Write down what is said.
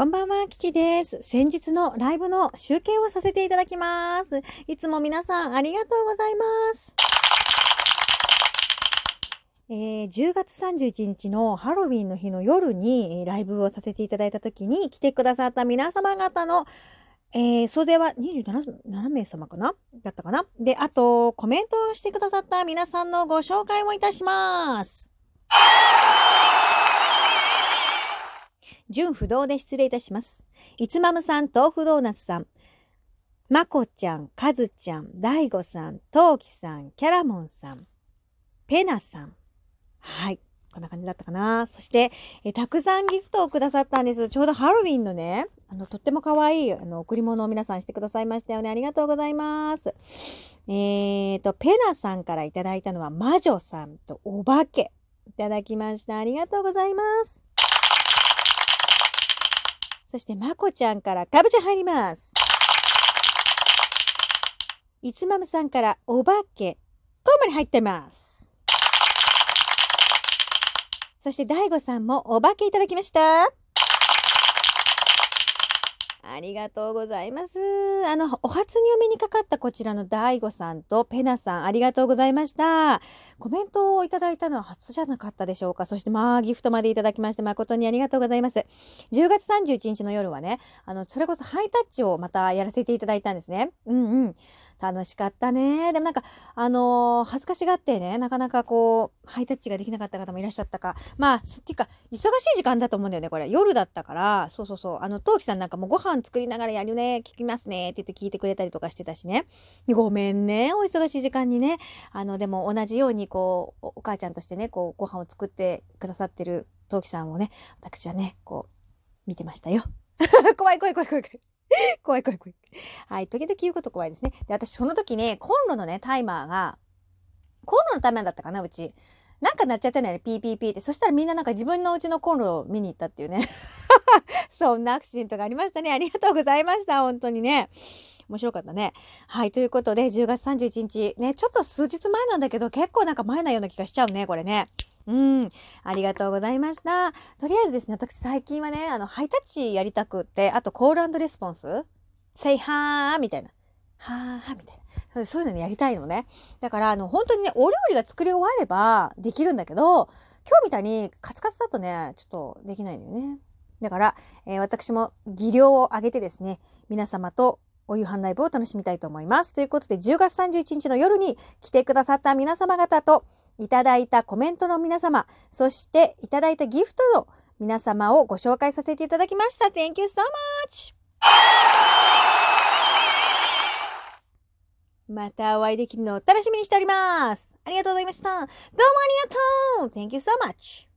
こんばんは、キキです。先日のライブの集計をさせていただきます。いつも皆さんありがとうございます。えー、10月31日のハロウィンの日の夜にライブをさせていただいた時に来てくださった皆様方のえー、袖は27名様かな？だったかな？で、あと、コメントをしてくださった皆さんのご紹介をいたします。純不動で失礼いたします。いつまむさん、豆腐ドーナツさん、まこちゃん、かずちゃん、だいごさん、とうきさん、キャラモンさん、ペナさん。はい。こんな感じだったかな。そして、えたくさんギフトをくださったんです。ちょうどハロウィンのね、あの、とっても可愛い、あの、贈り物を皆さんしてくださいましたよね。ありがとうございます。えーと、ペナさんからいただいたのは、魔女さんとお化け。いただきました。ありがとうございます。そして、まこちゃんからかぶちゃん入ります。いつまむさんからお化け、コーマに入ってます。そして、だいごさんもお化けいただきました。ありがとうございます。あの、お初にお目にかかったこちらの大悟さんとペナさん、ありがとうございました。コメントをいただいたのは初じゃなかったでしょうか。そして、まあ、ギフトまでいただきまして、誠にありがとうございます。10月31日の夜はね、あの、それこそハイタッチをまたやらせていただいたんですね。うんうん。楽しかったね。でもなんか、あのー、恥ずかしがってね、なかなかこう、ハイタッチができなかった方もいらっしゃったか。まあ、っていうか、忙しい時間だと思うんだよね、これ。夜だったから、そうそうそう。あの、トウキさんなんかもご飯作りながらやるね、聞きますね、って言って聞いてくれたりとかしてたしね。ごめんね、お忙しい時間にね。あの、でも同じように、こう、お母ちゃんとしてね、こう、ご飯を作ってくださってるトウキさんをね、私はね、こう、見てましたよ。怖い怖い怖い怖い怖い。怖い怖い怖い。はい。時々言うこと怖いですね。で、私その時ね、コンロのね、タイマーが、コンロのタイマーだったかな、うち。なんか鳴っちゃったんだよね、ピーピーピーって。そしたらみんななんか自分のうちのコンロを見に行ったっていうね。そんなアクシデントがありましたね。ありがとうございました。本当にね。面白かったね。はい。ということで、10月31日、ね、ちょっと数日前なんだけど、結構なんか前なような気がしちゃうね、これね。うん。ありがとうございました。とりあえずですね、私最近はね、あの、ハイタッチやりたくって、あとコールレスポンスセイハーみたいな。はーみたいな。そういうのね、やりたいのね。だから、あの、本当にね、お料理が作り終わればできるんだけど、今日みたいにカツカツだとね、ちょっとできないのよね。だから、えー、私も技量を上げてですね、皆様とお夕飯ライブを楽しみたいと思います。ということで、10月31日の夜に来てくださった皆様方と、いただいたコメントの皆様、そしていただいたギフトの皆様をご紹介させていただきました。Thank you so much! またお会いできるのを楽しみにしております。ありがとうございました。どうもありがとう !Thank you so much!